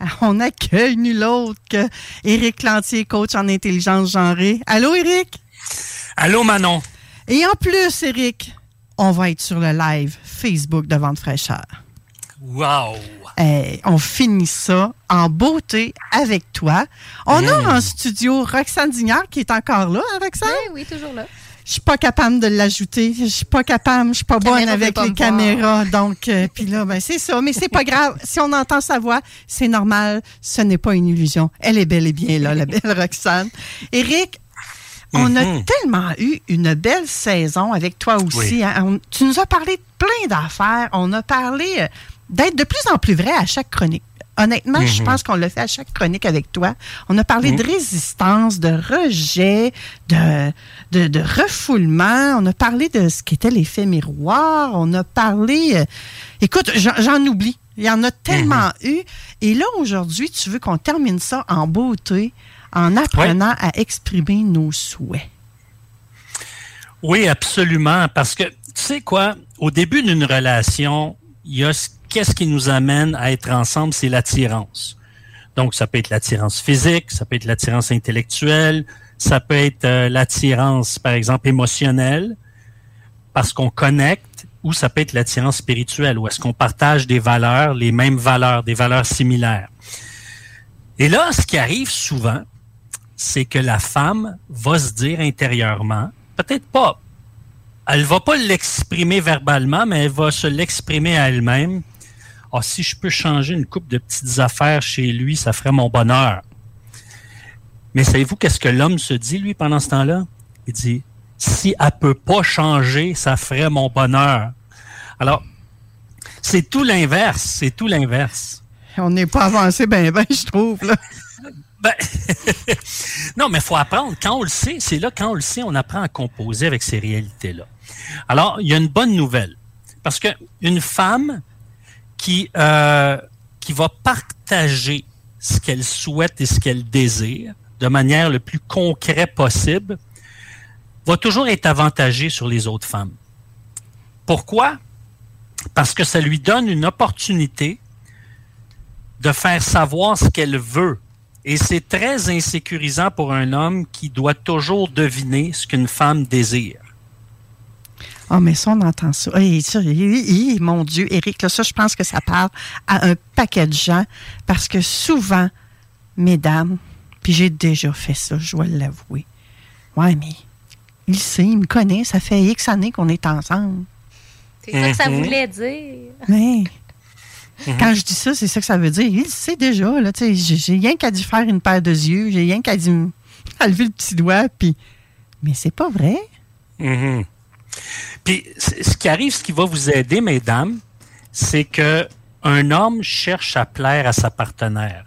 on accueille nul autre que Éric Lantier, coach en intelligence genrée. Allô, Éric? Allô, Manon? Et en plus, Éric, on va être sur le live Facebook de Vente fraîcheur. Wow! Hey, on finit ça en beauté avec toi. On a Mm. en studio Roxane Dignard qui est encore là, hein, Roxane? Oui, oui, toujours là. Je suis pas capable de l'ajouter. Je suis pas capable. Je suis pas bonne Caméra avec pas les caméras. Donc, euh, puis là, ben, c'est ça. Mais c'est pas grave. Si on entend sa voix, c'est normal. Ce n'est pas une illusion. Elle est bel et bien là, la belle Roxane. Éric, on a Mhm. tellement eu une belle saison avec toi aussi. Oui. hein. On- tu nous as parlé de plein d'affaires. On a parlé euh, d'être de plus en plus vrai à chaque chronique. Honnêtement, je Mhm. pense qu'on le fait à chaque chronique avec toi. On a parlé de résistance, de rejet, de, de, de refoulement. On a parlé de ce qu'était l'effet miroir. On a parlé... euh, écoute, j'en oublie. Il y en a tellement eu. Et là, aujourd'hui, tu veux qu'on termine ça en beauté en apprenant à exprimer nos souhaits. Oui, absolument. Parce que, tu sais quoi, au début d'une relation, il y a ce- qu'est-ce qui nous amène à être ensemble, c'est l'attirance. Donc, ça peut être l'attirance physique, ça peut être l'attirance intellectuelle, ça peut être euh, l'attirance, par exemple, émotionnelle, parce qu'on connecte, ou ça peut être l'attirance spirituelle, où est-ce qu'on partage des valeurs, les mêmes valeurs, des valeurs similaires. Et là, ce qui arrive souvent, c'est que la femme va se dire intérieurement, peut-être pas, elle va pas l'exprimer verbalement, mais elle va se l'exprimer à elle-même. Ah, si je peux changer une coupe de petites affaires chez lui, ça ferait mon bonheur. Mais savez-vous qu'est-ce que l'homme se dit, lui, pendant ce temps-là? Il dit, si elle peut pas changer, ça ferait mon bonheur. Alors, c'est tout l'inverse, c'est tout l'inverse. On n'est pas avancé ben ben, je trouve. Là. Ben, non, mais il faut apprendre. Quand on le sait, c'est là, quand on le sait, on apprend à composer avec ces réalités-là. Alors, il y a une bonne nouvelle. Parce que une femme qui, euh, qui va partager ce qu'elle souhaite et ce qu'elle désire de manière le plus concret possible va toujours être avantagée sur les autres femmes. Pourquoi? Parce que ça lui donne une opportunité de faire savoir ce qu'elle veut. Et c'est très insécurisant pour un homme qui doit toujours deviner ce qu'une femme désire. Ah, mais ça, on entend ça. Mon Dieu, Éric, là, ça, je pense que ça parle à un paquet de gens parce que souvent, mesdames, puis j'ai déjà fait ça, je dois l'avouer. Ouais, mais il sait, il me connaît, ça fait X années qu'on est ensemble. C'est ça que ça Mhm. voulait dire. Mais quand je dis ça, c'est ça que ça veut dire. Il sait déjà, là, tu sais, j'ai rien qu'à lui faire une paire de yeux, j'ai rien qu'à à lever le petit doigt, puis... Mais c'est pas vrai. Mhm. Puis ce qui arrive, ce qui va vous aider, mesdames, c'est que un homme cherche à plaire à sa partenaire.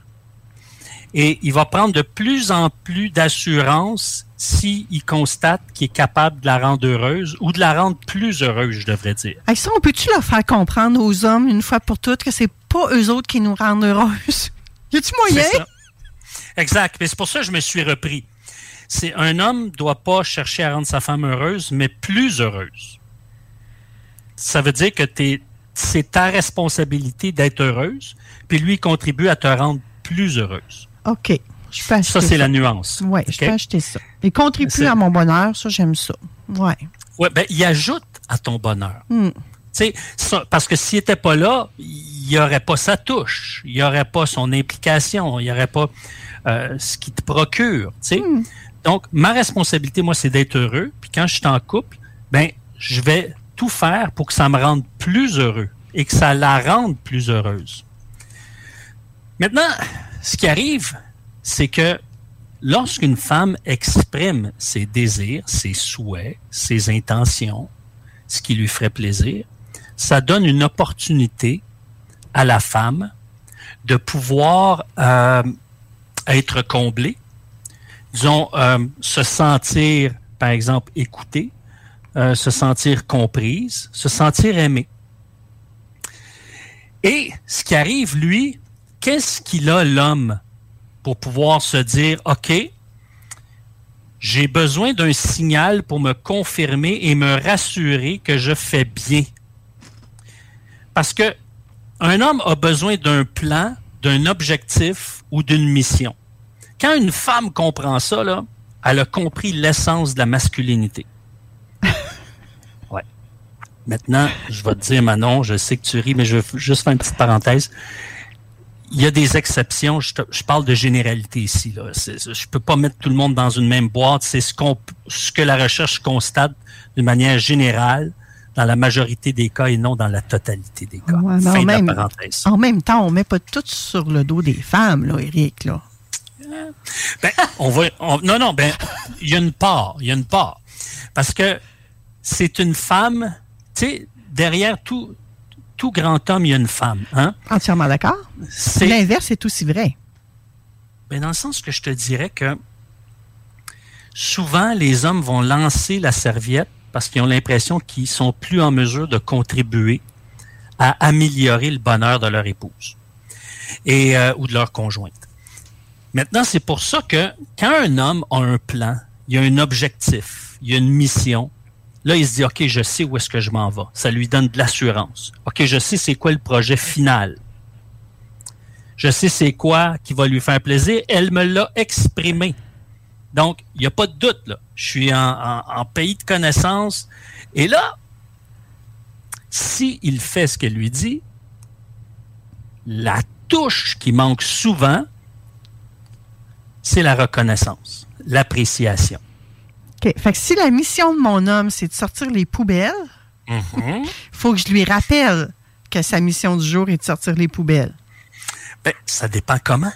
Et il va prendre de plus en plus d'assurance s'il constate qu'il est capable de la rendre heureuse ou de la rendre plus heureuse, je devrais dire. Hey, ça, on peut-tu leur faire comprendre aux hommes, une fois pour toutes, que c'est pas eux autres qui nous rendent heureuses? Y a-tu moyen? Exact. Mais c'est pour ça que je me suis repris. C'est un homme doit pas chercher à rendre sa femme heureuse, mais plus heureuse. Ça veut dire que c'est ta responsabilité d'être heureuse, puis lui contribue à te rendre plus heureuse. OK. Je peux acheter Ça, c'est la nuance. Oui, je peux acheter ça. Il contribue à mon bonheur, ça, j'aime ça. Ouais. Ouais, ben, il ajoute à ton bonheur. Hmm. Ça- parce que s'il n'était pas là, il n'y aurait pas sa touche, il n'y aurait pas son implication, il n'y aurait pas euh, ce qui te procure. sais. Donc, ma responsabilité, moi, c'est d'être heureux. Puis quand je suis en couple, ben, je vais tout faire pour que ça me rende plus heureux et que ça la rende plus heureuse. Maintenant, ce qui arrive, c'est que lorsqu'une femme exprime ses désirs, ses souhaits, ses intentions, ce qui lui ferait plaisir, ça donne une opportunité à la femme de pouvoir euh, être comblée, disons, euh, se sentir, par exemple, écoutée, euh, se sentir comprise, se sentir aimée. Et ce qui arrive, lui, qu'est-ce qu'il a, l'homme, pour pouvoir se dire, OK, j'ai besoin d'un signal pour me confirmer et me rassurer que je fais bien? Parce que un homme a besoin d'un plan, d'un objectif ou d'une mission. Quand une femme comprend ça, là, elle a compris l'essence de la masculinité. Ouais. Maintenant, je vais te dire, Manon, je sais que tu ris, mais je veux juste faire une petite parenthèse. Il y a des exceptions. Je, te- je parle de généralité ici. Là. Je peux pas mettre tout le monde dans une même boîte. C'est ce, qu'on, ce que la recherche constate d'une manière générale dans la majorité des cas et non dans la totalité des cas. Ouais, non, fin de même- la parenthèse. En même temps, on met pas tout sur le dos des femmes, là, Eric. Là. Ben, on va, on- non, non, ben, il y a une part, il y a une part. Parce que c'est une femme, tu sais, derrière tout, tout grand homme, il y a une femme, hein? Entièrement d'accord. L'inverse est aussi vrai. ben, dans le sens que je te dirais que souvent, les hommes vont lancer la serviette parce qu'ils ont l'impression qu'ils sont plus en mesure de contribuer à améliorer le bonheur de leur épouse et euh, ou de leur conjointe. Maintenant, c'est pour ça que quand un homme a un plan, il a un objectif, il a une mission, là, il se dit, OK, je sais où est-ce que je m'en vais. Ça lui donne de l'assurance. OK, je sais c'est quoi le projet final. Je sais c'est quoi qui va lui faire plaisir. Elle me l'a exprimé. Donc, il n'y a pas de doute, là. Je suis en pays de connaissance. Et là, s'il fait ce qu'elle lui dit, la touche qui manque souvent, c'est la reconnaissance, l'appréciation. OK. Fait que si la mission de mon homme, c'est de sortir les poubelles, Mhm. faut que je lui rappelle que sa mission du jour est de sortir les poubelles. Ben, ça dépend comment.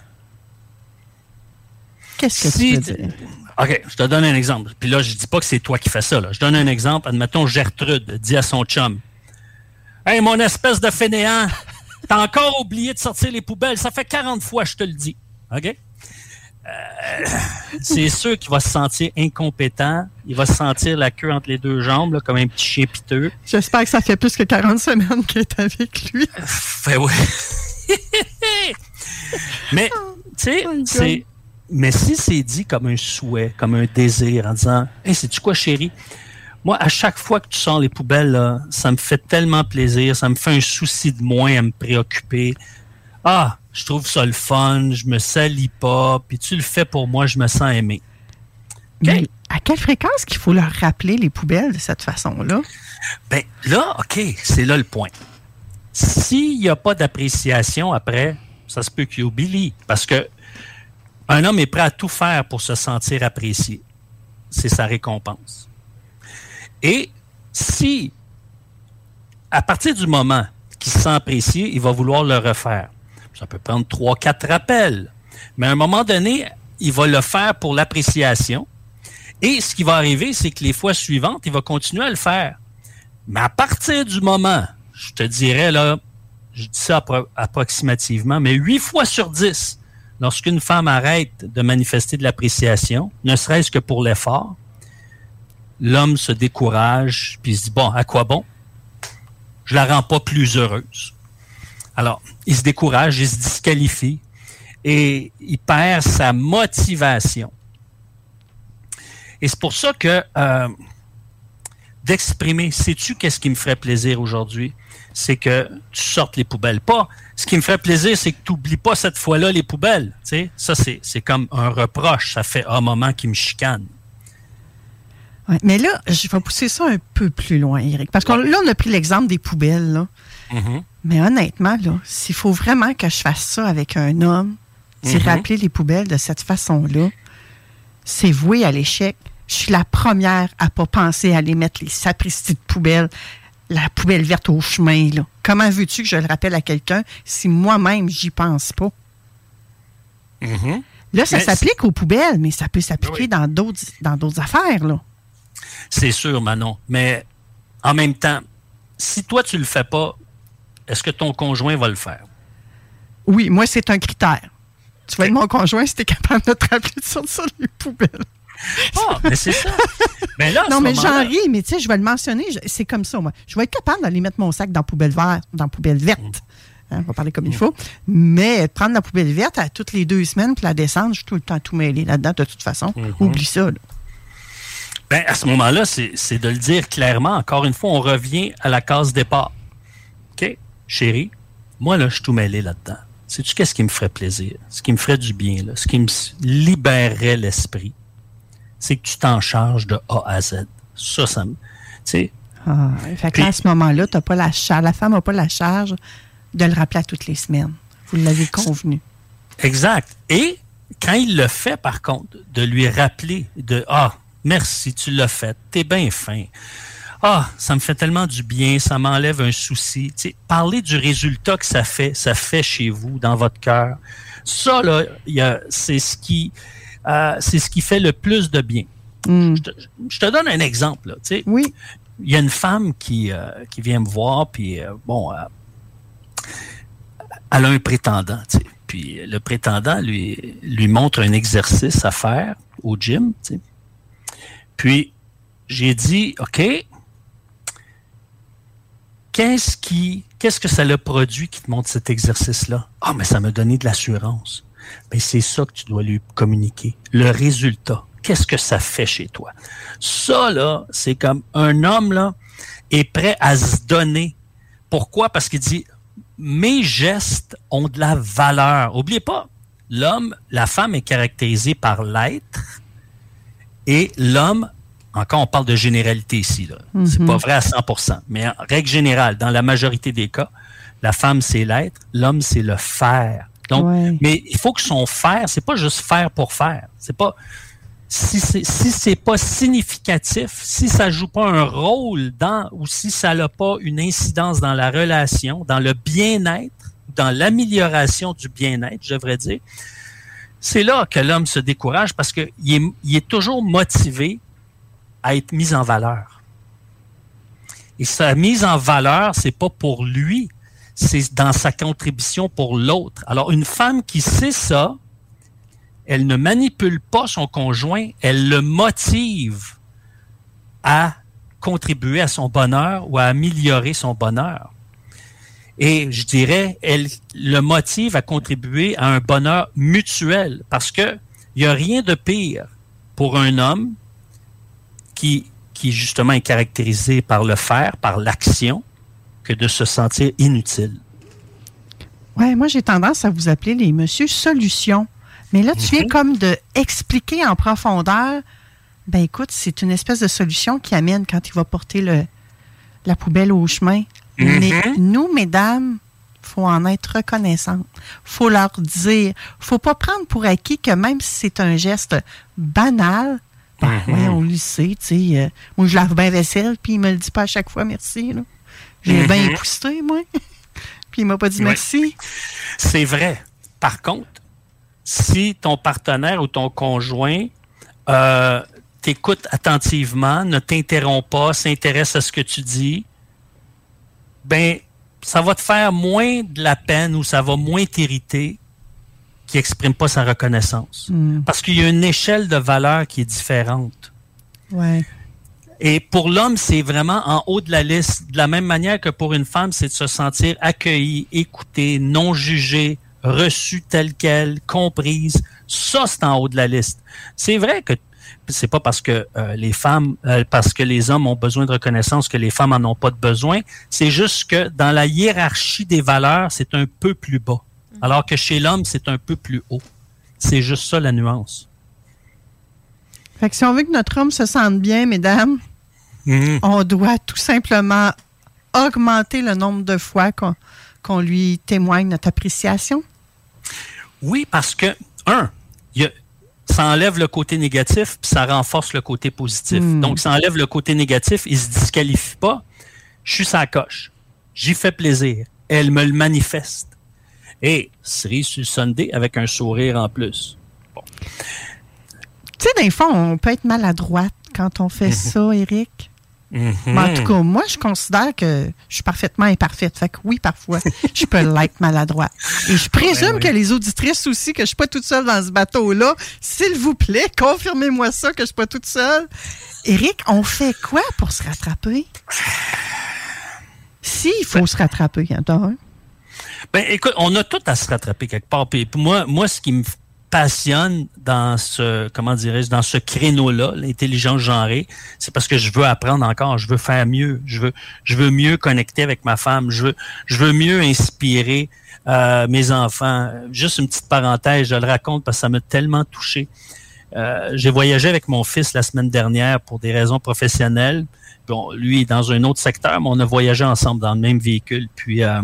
Qu'est-ce que Si- tu veux dire? OK, je te donne un exemple. Puis là, je dis pas que c'est toi qui fais ça. Là. Je donne un exemple. Admettons, Gertrude dit à son chum Hey, mon espèce de fainéant, t'as encore oublié de sortir les poubelles. Ça fait 40 fois, je te le dis. OK? Euh, c'est sûr qu'il va se sentir incompétent. Il va se sentir la queue entre les deux jambes, là, comme un petit chien piteux. J'espère que ça fait plus que 40 semaines qu'elle est avec lui. Fait ouais. mais, tu sais, Oh God. c'est. Mais si c'est dit comme un souhait, comme un désir, en disant Hey, sais-tu quoi, chérie? Moi, à chaque fois que tu sors les poubelles, là, ça me fait tellement plaisir, ça me fait un souci de moins à me préoccuper. Ah, je trouve ça le fun, je me salis pas, puis tu le fais pour moi, je me sens aimé. Mais à quelle fréquence qu'il faut leur rappeler les poubelles de cette façon-là? Ben là, OK, c'est là le point. S'il n'y a pas d'appréciation après, ça se peut qu'il oublie. Parce que un homme est prêt à tout faire pour se sentir apprécié. C'est sa récompense. Et si, à partir du moment qu'il se sent apprécié, il va vouloir le refaire. Ça peut prendre trois, quatre rappels. Mais à un moment donné, il va le faire pour l'appréciation. Et ce qui va arriver, c'est que les fois suivantes, il va continuer à le faire. Mais à partir du moment, je te dirais là, je dis ça appro- approximativement, mais huit fois sur dix, lorsqu'une femme arrête de manifester de l'appréciation, ne serait-ce que pour l'effort, l'homme se décourage, puis se dit, bon, à quoi bon? Je la rends pas plus heureuse. Alors, il se décourage, il se disqualifie et il perd sa motivation. Et c'est pour ça que euh, d'exprimer, sais-tu qu'est-ce qui me ferait plaisir aujourd'hui? C'est que tu sortes les poubelles. Pas, ce qui me ferait plaisir, c'est que tu n'oublies pas cette fois-là les poubelles. Ça, c'est, c'est comme un reproche. Ça fait un moment qui me chicane. Ouais, mais là, je vais pousser ça un peu plus loin, Eric. Parce que là, on a pris l'exemple des poubelles. Là. Mhm. Mais honnêtement, là, s'il faut vraiment que je fasse ça avec un homme, c'est Mhm. rappeler les poubelles de cette façon-là, c'est voué à l'échec. Je suis la première à pas penser à aller mettre les sapristis de poubelle, la poubelle verte au chemin. Là. Comment veux-tu que je le rappelle à quelqu'un si moi-même, j'y pense pas? Mhm. Là, ça s'applique aux poubelles, mais ça peut s'appliquer Oui. dans d'autres dans d'autres affaires. Là. C'est sûr, Manon. Mais en même temps, si toi, tu le fais pas, est-ce que ton conjoint va le faire? Oui, moi, c'est un critère. Tu vas être mon conjoint si tu es capable de te rappeler de sortir les poubelles. Ah, mais c'est ça. Là, Non, mais j'en ris, mais tu sais, je vais le mentionner. C'est comme ça, moi. Je vais être capable d'aller mettre mon sac dans la poubelle verte, dans la poubelle verte. Hein, on va parler comme il faut. Mais prendre la poubelle verte à toutes les deux semaines puis la descendre, je suis tout le temps tout mêlé là-dedans, de toute façon. Oublie ça. là. Ben, à ce moment-là, c'est de le dire clairement. Encore une fois, on revient à la case départ. OK, chérie, moi, là, je suis tout mêlé là-dedans. Sais-tu qu'est-ce qui me ferait plaisir? Ce qui me ferait du bien, là, ce qui me libérerait l'esprit, c'est que tu t'en charges de A à Z. Ça, ça me... Tu sais, Ah, fait que là, à ce moment-là, t'as pas la charge. La femme n'a pas la charge de le rappeler à toutes les semaines. Vous l'avez convenu. Exact. Et quand il le fait, par contre, de lui rappeler de Ah, merci, tu l'as fait, t'es bien fin. Ah, ça me fait tellement du bien, ça m'enlève un souci. Tu sais, parler du résultat que ça fait, ça fait chez vous, dans votre cœur. Ça, là, il y a- c'est ce qui euh, c'est ce qui fait le plus de bien. Hmm. Je te, je te donne un exemple. Là, tu sais Oui. il y a une femme qui, euh, qui vient me voir, puis euh, bon, elle a un prétendant, tu sais. Puis le prétendant lui, lui montre un exercice à faire au gym, tu sais. Puis j'ai dit, OK, qu'est-ce qui, qu'est-ce que ça le produit qui te montre cet exercice-là? Ah, mais ça m'a donné de l'assurance. Mais c'est ça que tu dois lui communiquer. Le résultat. Qu'est-ce que ça fait chez toi? Ça, là, c'est comme un homme, là, est prêt à se donner. Pourquoi? Parce qu'il dit, mes gestes ont de la valeur. Oubliez pas, l'homme, la femme est caractérisée par l'être et l'homme, encore on parle de généralité ici, là. C'est pas vrai à 100%, mais en règle générale, dans la majorité des cas, la femme c'est l'être, l'homme c'est le faire. Donc, Ouais. mais il faut que son faire, c'est pas juste faire pour faire. C'est pas si c'est si c'est pas significatif, si ça joue pas un rôle dans ou si ça n'a pas une incidence dans la relation, dans le bien-être, dans l'amélioration du bien-être, je devrais dire, c'est là que l'homme se décourage parce qu'il est, il est toujours motivé à être mis en valeur. Et sa mise en valeur, c'est pas pour lui, c'est dans sa contribution pour l'autre. Alors, une femme qui sait ça, elle ne manipule pas son conjoint, elle le motive à contribuer à son bonheur ou à améliorer son bonheur. Et je dirais, elle le motive à contribuer à un bonheur mutuel parce que il n'y a rien de pire pour un homme qui, qui justement est caractérisé par le faire, par l'action, que de se sentir inutile. Ouais, moi, j'ai tendance à vous appeler les monsieur solutions. Mais là, tu viens comme de expliquer en profondeur. Ben écoute, c'est une espèce de solution qui amène quand il va porter le, la poubelle au chemin. Mais nous, mesdames, faut en être reconnaissante. faut leur dire. faut pas prendre pour acquis que même si c'est un geste banal, ben, ouais, on le sait, tu sais. euh, moi, je lave bien vaisselle, puis il me le dit pas à chaque fois merci. là. J'ai bien épousseté, moi. puis il m'a pas dit Ouais. merci. C'est vrai. Par contre, si ton partenaire ou ton conjoint euh, t'écoute attentivement, ne t'interrompt pas, s'intéresse à ce que tu dis, ben ça va te faire moins de la peine ou ça va moins t'irriter qui exprime pas sa reconnaissance. Parce qu'il y a une échelle de valeur qui est différente. Ouais. Et pour l'homme, c'est vraiment en haut de la liste. De la même manière que pour une femme, c'est de se sentir accueilli, écouté, non jugé, reçu tel quel, comprise. Ça, c'est en haut de la liste. C'est vrai que c'est pas parce que euh, les femmes, euh, parce que les hommes ont besoin de reconnaissance que les femmes en ont pas de besoin. C'est juste que dans la hiérarchie des valeurs, c'est un peu plus bas. Alors que chez l'homme, c'est un peu plus haut. C'est juste ça la nuance. Fait que si on veut que notre homme se sente bien, mesdames, Mhm. on doit tout simplement augmenter le nombre de fois qu'on qu'on lui témoigne notre appréciation. Oui, parce que, un, il y a- ça enlève le côté négatif, puis ça renforce le côté positif. Hmm. Donc, ça enlève le côté négatif, il se disqualifie pas. Je suis sa coche. J'y fais plaisir. Elle me le manifeste. Et cerise sur Sunday avec un sourire en plus. Tu sais, des fois, on peut être maladroite quand on fait ça, Eric. Mhm. Mais en tout cas, moi, je considère que je suis parfaitement imparfaite. Fait que oui, parfois, je peux l'être maladroite. Et je présume oui. que les auditrices aussi, que je suis pas toute seule dans ce bateau-là. S'il vous plaît, confirmez-moi ça, que je suis pas toute seule. Eric, on fait quoi pour se rattraper? Si, il faut se rattraper, hein, t'as un. Ben, écoute, on a tout à se rattraper quelque part. Puis moi, moi, ce qui me passionne dans ce, comment dirais-je, dans ce créneau-là, l'intelligence genrée, c'est parce que je veux apprendre encore, je veux faire mieux, je veux, je veux mieux connecter avec ma femme, je veux, je veux mieux inspirer euh, mes enfants. Juste une petite parenthèse, je le raconte parce que ça m'a tellement touché. Euh, j'ai voyagé avec mon fils la semaine dernière pour des raisons professionnelles. Bon, lui est dans un autre secteur, mais on a voyagé ensemble dans le même véhicule. Puis euh,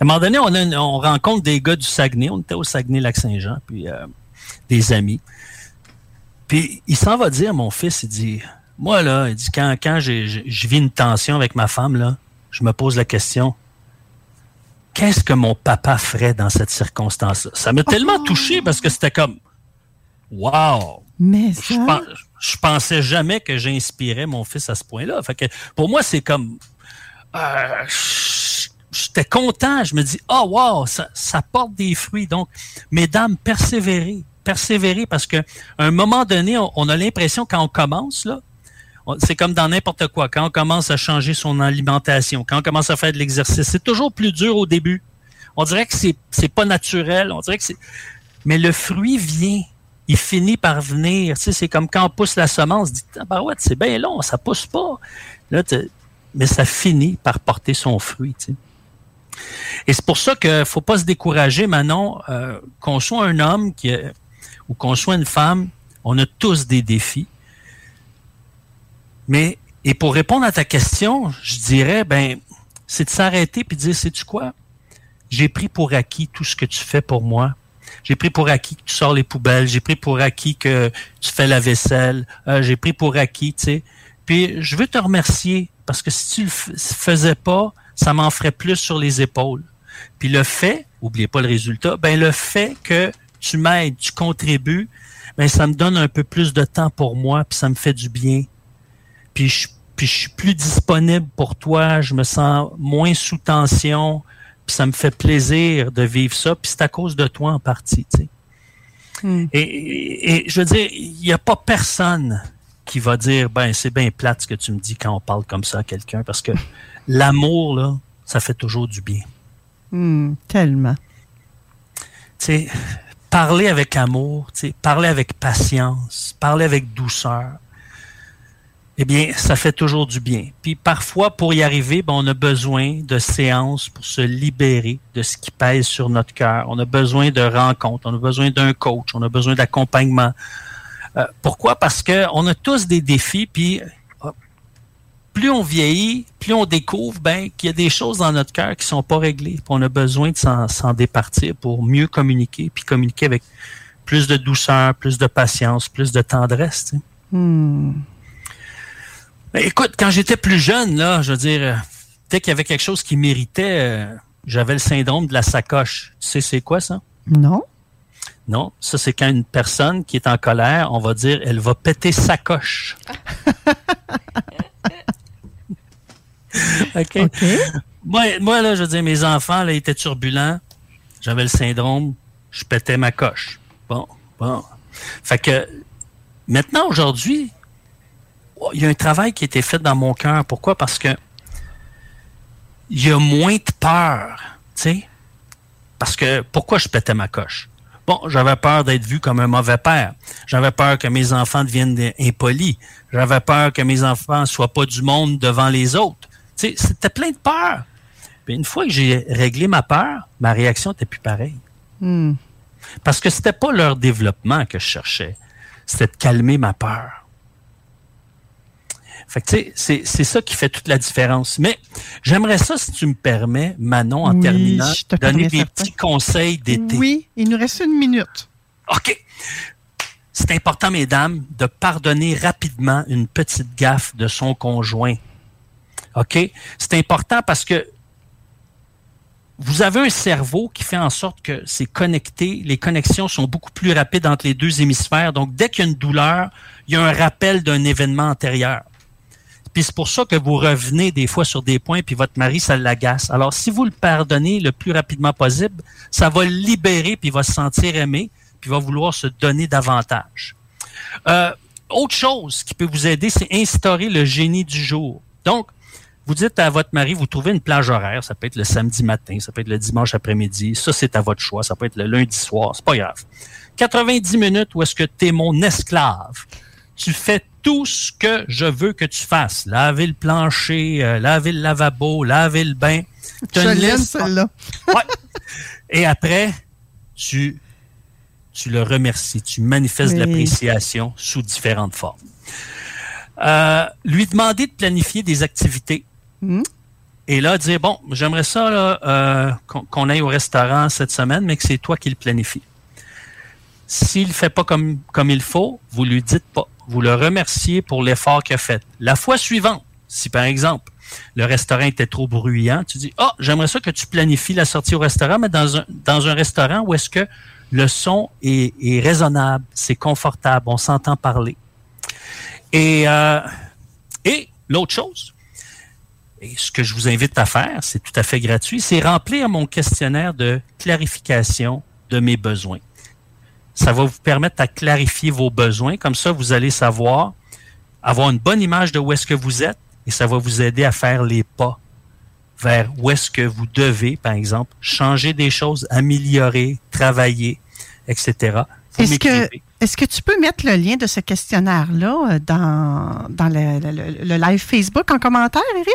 à un moment donné, on, a une- on rencontre des gars du Saguenay. On était au Saguenay-Lac-Saint-Jean, puis euh, des amis. Puis il s'en va dire, mon fils, il dit, moi là, il dit, quand, quand je vis une tension avec ma femme, là, je me pose la question, qu'est-ce que mon papa ferait dans cette circonstance-là? Ça m'a tellement touché parce que c'était comme, wow! Mais Je, ça, je pensais jamais que j'inspirais mon fils à ce point-là. Fait que pour moi, c'est comme euh, j'étais content. Je me dis, oh wow, ça, ça porte des fruits. Donc, mesdames, persévérez, persévérez parce que un moment donné, on, a l'impression quand on commence là. C'est comme dans n'importe quoi. Quand on commence à changer son alimentation, quand on commence à faire de l'exercice, c'est toujours plus dur au début. On dirait que c'est c'est pas naturel. On dirait que c'est. Mais le fruit vient. Il finit par venir. Tu sais, c'est comme quand on pousse la semence. Dit, bah ouais, c'est bien long, ça pousse pas. Là, mais ça finit par porter son fruit. Et c'est pour ça qu'il faut pas se décourager, Manon, euh, qu'on soit un homme ou qu'on soit une femme, on a tous des défis. Mais, et pour répondre à ta question, je dirais, ben, c'est de s'arrêter puis de dire, sais-tu quoi? J'ai pris pour acquis tout ce que tu fais pour moi. J'ai pris pour acquis que tu sors les poubelles. J'ai pris pour acquis que tu fais la vaisselle. Euh, j'ai pris pour acquis, tu sais. Puis je veux te remercier parce que si tu le faisais pas, ça m'en ferait plus sur les épaules. Puis le fait, oubliez pas le résultat, ben le fait que tu m'aides, tu contribues, ben ça me donne un peu plus de temps pour moi, puis ça me fait du bien. Puis je, puis je suis plus disponible pour toi, je me sens moins sous tension, puis ça me fait plaisir de vivre ça, puis c'est à cause de toi en partie, tu sais. Hmm. Et, et- et je veux dire, il n'y a pas personne qui va dire, ben c'est bien plate ce que tu me dis quand on parle comme ça à quelqu'un, parce que l'amour, là, ça fait toujours du bien. Hmm, tellement. tu sais, parler avec amour, tu sais, parler avec patience, parler avec douceur, eh bien, ça fait toujours du bien. Puis parfois, pour y arriver, ben, on a besoin de séances pour se libérer de ce qui pèse sur notre cœur. On a besoin de rencontres, on a besoin d'un coach, on a besoin d'accompagnement. Euh, pourquoi? Parce que on a tous des défis, puis plus on vieillit, plus on découvre ben, qu'il y a des choses dans notre cœur qui sont pas réglées. Puis on a besoin de s'en départir pour mieux communiquer, puis communiquer avec plus de douceur, plus de patience, plus de tendresse. tu sais. Hmm. Ben, écoute, quand j'étais plus jeune, là, je veux dire, dès qu'il y avait quelque chose qui méritait, euh, j'avais le syndrome de la sacoche. Tu sais, c'est quoi ça? Non? Non, ça c'est quand une personne qui est en colère, on va dire, elle va péter sa coche. OK. Moi, moi, là, je veux dire, mes enfants, là, étaient turbulents. J'avais le syndrome, je pétais ma coche. Bon, bon. Fait que, maintenant, aujourd'hui, oh, il y a un travail qui a été fait dans mon cœur. Pourquoi? Parce que il y a moins de peur, tu sais. Parce que, pourquoi je pétais ma coche? Bon, j'avais peur d'être vu comme un mauvais père. J'avais peur que mes enfants deviennent impolis. J'avais peur que mes enfants soient pas du monde devant les autres. C'était plein de peur. Puis une fois que j'ai réglé ma peur, ma réaction était plus pareille. Hmm. Parce que c'était pas leur développement que je cherchais. c'était de calmer ma peur. Fait que, tu sais, c'est ça qui fait toute la différence. Mais j'aimerais ça, si tu me permets, Manon, en Oui, terminant, te donner des certain. petits conseils d'été. Oui, il nous reste une minute. OK. C'est important, mesdames, de pardonner rapidement une petite gaffe de son conjoint. OK? C'est important parce que vous avez un cerveau qui fait en sorte que c'est connecté, les connexions sont beaucoup plus rapides entre les deux hémisphères. Donc, dès qu'il y a une douleur, il y a un rappel d'un événement antérieur. Puis c'est pour ça que vous revenez des fois sur des points, puis votre mari, ça l'agace. Alors, si vous le pardonnez le plus rapidement possible, ça va le libérer, puis il va se sentir aimé, puis il va vouloir se donner davantage. Euh, autre chose qui peut vous aider, c'est instaurer le génie du jour. Donc, vous dites à votre mari, vous trouvez une plage horaire, ça peut être le samedi matin, ça peut être le dimanche après-midi, ça c'est à votre choix, ça peut être le lundi soir, c'est pas grave. 90 minutes où est-ce que tu es mon esclave. Tu fais tout ce que je veux que tu fasses. Laver le plancher, euh, laver le lavabo, laver le bain. Je une l'aime, liste- celle-là. Ouais. Et après, tu, tu le remercies, tu manifestes de l'appréciation sous différentes formes. Euh, lui demander de planifier des activités. Et là, dire, bon, j'aimerais ça euh, qu'on aille au restaurant cette semaine, mais que c'est toi qui le planifie. S'il ne fait pas comme, comme il faut, vous lui dites pas. Vous le remerciez pour l'effort qu'il a fait. La fois suivante, si par exemple, le restaurant était trop bruyant, tu dis, ah, j'aimerais ça que tu planifies la sortie au restaurant, mais dans un, dans un restaurant où est-ce que le son est, est raisonnable, c'est confortable, on s'entend parler. Et, euh, et l'autre chose, et ce que je vous invite à faire, c'est tout à fait gratuit, c'est remplir mon questionnaire de clarification de mes besoins. Ça va vous permettre à clarifier vos besoins. Comme ça, vous allez savoir, avoir une bonne image de où est-ce que vous êtes et ça va vous aider à faire les pas vers où est-ce que vous devez, par exemple, changer des choses, améliorer, travailler, etc. Est-ce que, est-ce que tu peux mettre le lien de ce questionnaire-là euh, dans, dans le- le live Facebook en commentaire, Eric?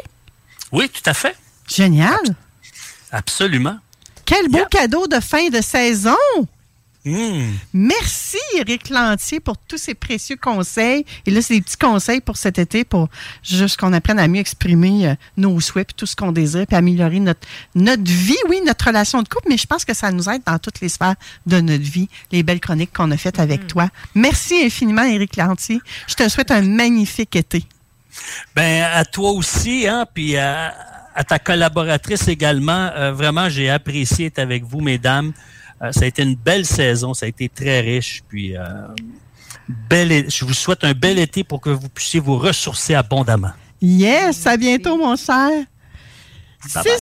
Oui, tout à fait. Génial! Absolument. Quel beau cadeau de fin de saison! Hmm. Merci, Eric Lantier, pour tous ces précieux conseils. Et là, c'est des petits conseils pour cet été pour juste qu'on apprenne à mieux exprimer euh, nos souhaits, puis tout ce qu'on désire, puis améliorer notre, notre vie, oui, notre relation de couple, mais je pense que ça nous aide dans toutes les sphères de notre vie, les belles chroniques qu'on a faites avec toi. Merci infiniment, Eric Lantier. Je te souhaite un magnifique été. Ben à toi aussi, hein, puis à, à ta collaboratrice également. Euh, vraiment, j'ai apprécié être avec vous, mesdames. Euh, ça a été une belle saison, ça a été très riche, puis euh, bel je vous souhaite un bel été pour que vous puissiez vous ressourcer abondamment. Yes, à bientôt, mon cher. Bye bye.